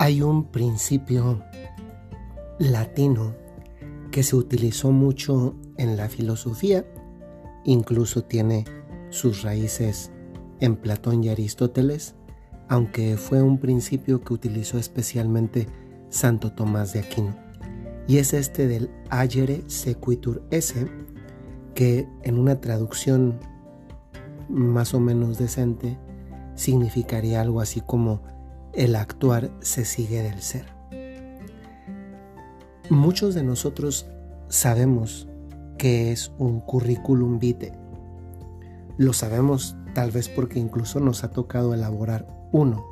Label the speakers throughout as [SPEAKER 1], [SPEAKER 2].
[SPEAKER 1] Hay un principio latino que se utilizó mucho en la filosofía, incluso tiene sus raíces en Platón y Aristóteles, aunque fue un principio que utilizó especialmente Santo Tomás de Aquino. Y es este del agere sequitur esse, que en una traducción más o menos decente significaría algo así como el actuar se sigue del ser. Muchos de nosotros sabemos que es un currículum vitae. Lo sabemos tal vez porque incluso nos ha tocado elaborar uno.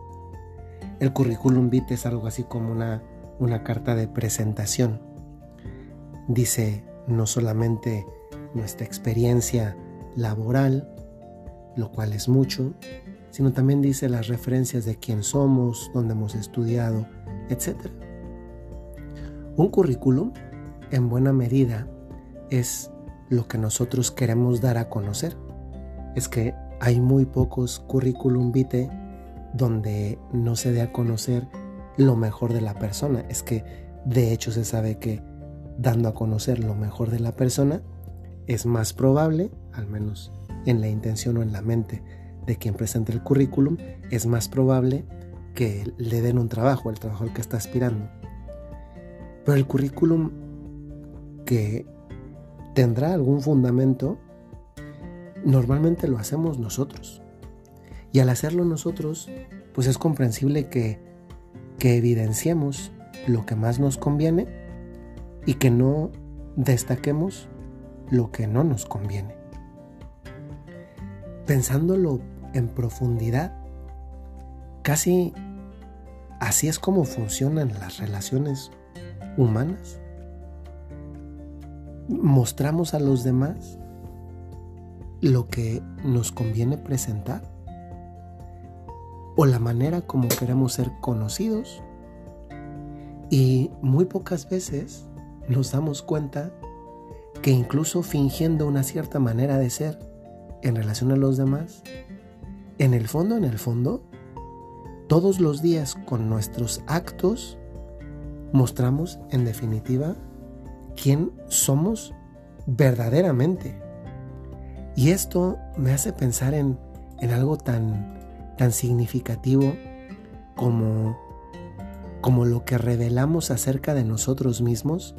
[SPEAKER 1] El currículum vitae es algo así como una, una carta de presentación. Dice no solamente nuestra experiencia laboral, lo cual es mucho, sino también dice las referencias de quién somos, dónde hemos estudiado, etc. Un currículum, en buena medida, es lo que nosotros queremos dar a conocer. Es que hay muy pocos currículum vitae donde no se dé a conocer lo mejor de la persona. Es que de hecho se sabe que dando a conocer lo mejor de la persona es más probable, al menos en la intención o en la mente de quien presenta el currículum, es más probable que le den un trabajo, el trabajo al que está aspirando. Pero el currículum que tendrá algún fundamento, normalmente lo hacemos nosotros. Y al hacerlo nosotros, pues es comprensible que, que evidenciemos lo que más nos conviene y que no destaquemos lo que no nos conviene. Pensándolo en profundidad. Casi así es como funcionan las relaciones humanas. Mostramos a los demás lo que nos conviene presentar o la manera como queremos ser conocidos. Y muy pocas veces nos damos cuenta que incluso fingiendo una cierta manera de ser en relación a los demás, en el fondo, en el fondo, todos los días con nuestros actos mostramos en definitiva quién somos verdaderamente. Y esto me hace pensar en, en algo tan, tan significativo como, como lo que revelamos acerca de nosotros mismos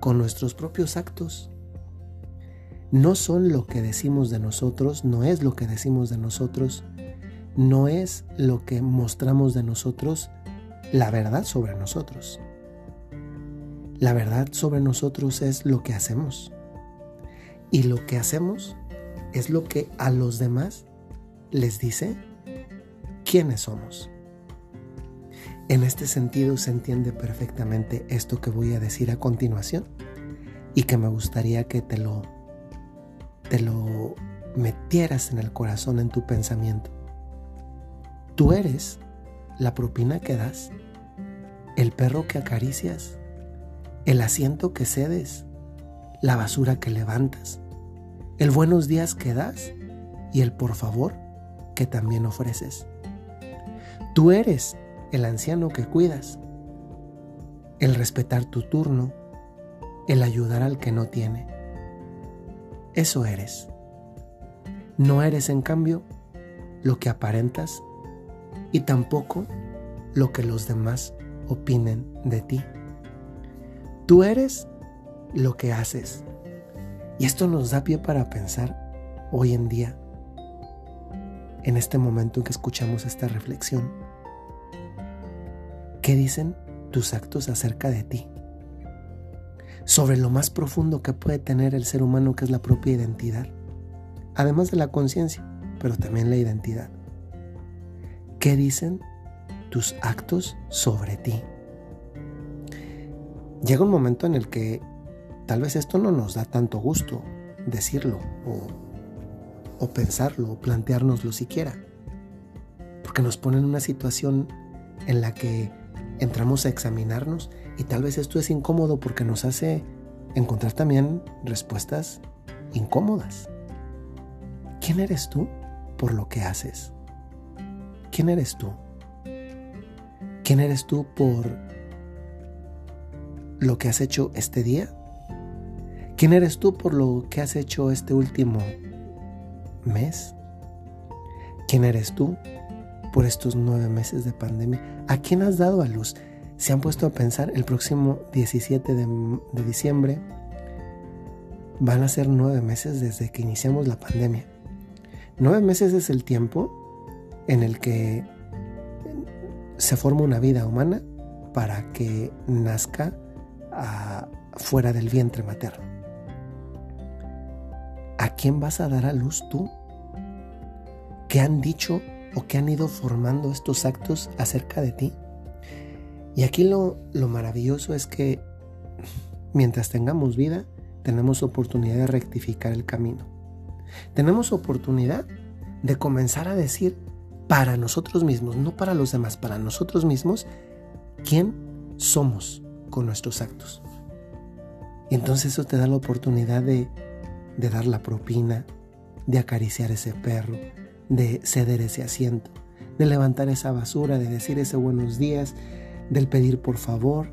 [SPEAKER 1] con nuestros propios actos no son lo que decimos de nosotros, no es lo que decimos de nosotros, no es lo que mostramos de nosotros, la verdad sobre nosotros. La verdad sobre nosotros es lo que hacemos. Y lo que hacemos es lo que a los demás les dice quiénes somos. En este sentido se entiende perfectamente esto que voy a decir a continuación y que me gustaría que te lo te lo metieras en el corazón, en tu pensamiento. Tú eres la propina que das, el perro que acaricias, el asiento que cedes, la basura que levantas, el buenos días que das y el por favor que también ofreces. Tú eres el anciano que cuidas, el respetar tu turno, el ayudar al que no tiene eso eres. No eres, en cambio, lo que aparentas y tampoco lo que los demás opinen de ti. Tú eres lo que haces. Y esto nos da pie para pensar hoy en día, en este momento en que escuchamos esta reflexión. ¿Qué dicen tus actos acerca de ti? Sobre lo más profundo que puede tener el ser humano, que es la propia identidad. Además de la conciencia, pero también la identidad. ¿Qué dicen tus actos sobre ti? Llega un momento en el que tal vez esto no nos da tanto gusto decirlo o, o pensarlo o planteárnoslo siquiera, porque nos pone en una situación en la que entramos a examinarnos y tal vez esto es incómodo porque nos hace encontrar también respuestas incómodas. ¿Quién eres tú por lo que haces? ¿Quién eres tú? ¿Quién eres tú por lo que has hecho este día? ¿Quién eres tú por lo que has hecho este último mes? ¿Quién eres tú por estos nueve meses de pandemia? ¿A quién has dado a luz? Se han puesto a pensar el próximo 17 de, diciembre van a ser nueve meses desde que iniciamos la pandemia. Nueve meses es el tiempo en el que se forma una vida humana para que nazca ah, fuera del vientre materno. ¿A quién vas a dar a luz tú? ¿Qué han dicho o qué han ido formando estos actos acerca de ti? Y aquí lo, lo maravilloso es que mientras tengamos vida, tenemos oportunidad de rectificar el camino. Tenemos oportunidad de comenzar a decir para nosotros mismos, no para los demás, para nosotros mismos, quién somos con nuestros actos. Y entonces eso te da la oportunidad de, de dar la propina, de acariciar ese perro, de ceder ese asiento, de levantar esa basura, de decir ese buenos días, del pedir por favor,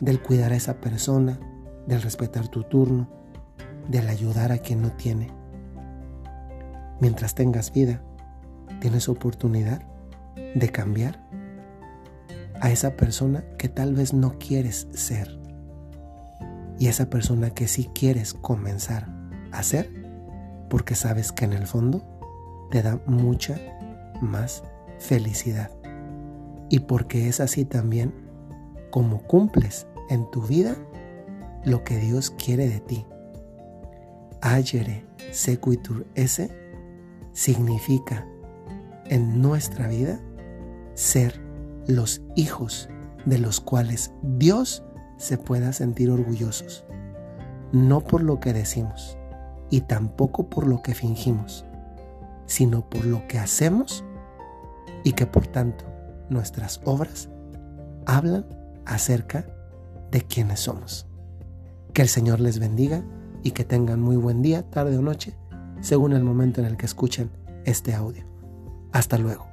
[SPEAKER 1] del cuidar a esa persona, del respetar tu turno, del ayudar a quien no tiene. Mientras tengas vida, tienes oportunidad de cambiar a esa persona que tal vez no quieres ser y a esa persona que sí quieres comenzar a ser porque sabes que en el fondo te da mucha más felicidad y porque es así también como cumples en tu vida lo que Dios quiere de ti. Ayere sequitur ese significa en nuestra vida ser los hijos de los cuales Dios se pueda sentir orgullosos, no por lo que decimos y tampoco por lo que fingimos, sino por lo que hacemos y que por tanto nuestras obras hablan acerca de quienes somos. Que el Señor les bendiga y que tengan muy buen día, tarde o noche, según el momento en el que escuchen este audio. Hasta luego.